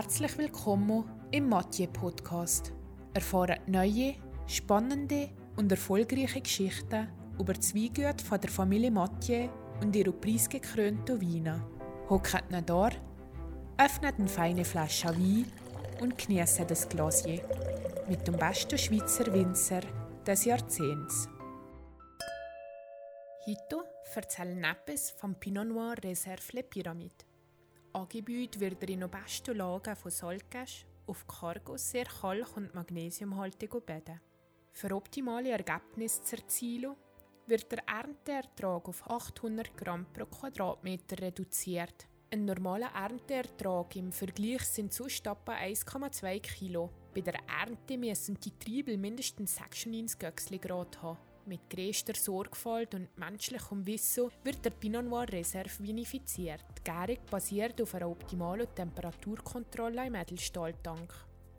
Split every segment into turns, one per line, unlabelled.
Herzlich willkommen im Mathieu Podcast. Erfahren neue, spannende und erfolgreiche Geschichten über die Weingüte von der Familie Mathieu und ihre preisgekrönten Weine. Hockt ihn da, öffnet eine feine Flasche Wein und genießt das Glasier mit dem besten Schweizer Winzer des Jahrzehnts. Heute erzählen etwas vom Pinot Noir Reserve Le Pyramide. Angebaut wird er in der besten Lage von Salzgesch auf Cargos sehr kalk- und magnesiumhaltigen Böden. Für optimale Ergebnisse zu erzielen, wird der Ernteertrag auf 800 Gramm pro Quadratmeter reduziert. Ein normaler Ernteertrag im Vergleich sind sonst etwa 1,2 Kilo. Bei der Ernte müssen die Triebel mindestens 96 Grad haben. Mit größter Sorgfalt und menschlichem Wissen wird der Pinot Noir Reserve vinifiziert. Die Gärung basiert auf einer optimalen Temperaturkontrolle im Edelstahltank.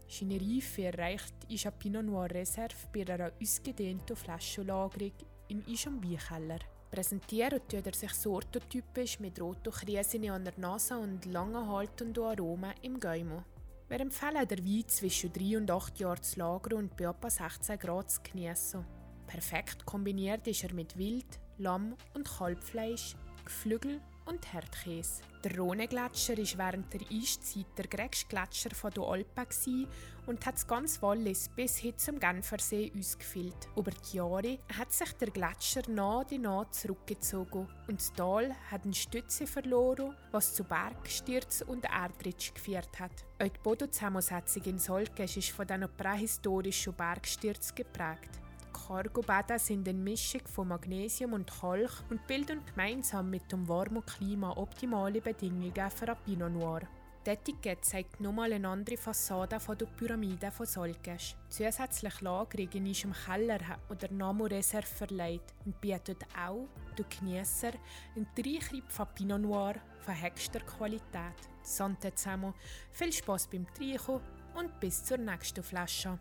Seine Reife erreicht ist ein Pinot Noir Reserve bei einer ausgedehnten Flaschenlagerung in ihrem Weinkeller. Präsentiert tut er sich sortotypisch mit roten Krisen an der Nase und langen haltenden Aromen im Gaumen. Wir empfehlen der Wein zwischen 3 und 8 Jahren zu lagern und bei etwa 16 Grad zu genießen. Perfekt kombiniert ist er mit Wild, Lamm und Kalbfleisch, Geflügel und Herdkäse. Der Rhone-Gletscher war während der Eiszeit der größte Gletscher der Alpen und hat das ganze Wallis bis hin zum Genfersee ausgefüllt. Über die Jahre hat sich der Gletscher nah und nah zurückgezogen und das Tal hat eine Stütze verloren, was zu Bergsturz und Erdritsch geführt hat. Auch die Bodenzusammensetzung in Solkesch ist von diesen prähistorischen Bergstürzen geprägt. Cargobäder sind eine Mischung von Magnesium und Kalk und bilden gemeinsam mit dem warmen Klima optimale Bedingungen für ein Pinot Noir. Die Etikette zeigt nochmal eine andere Fassade von der Pyramide von Solkesch. Zusätzlich Lagerung in unserem Keller hat man der Name Reserve verleiht und bietet auch den Genießer einen Dreikreib von Pinot Noir von höchster Qualität. Sante zusammen, viel Spaß beim Trinken und bis zur nächsten Flasche.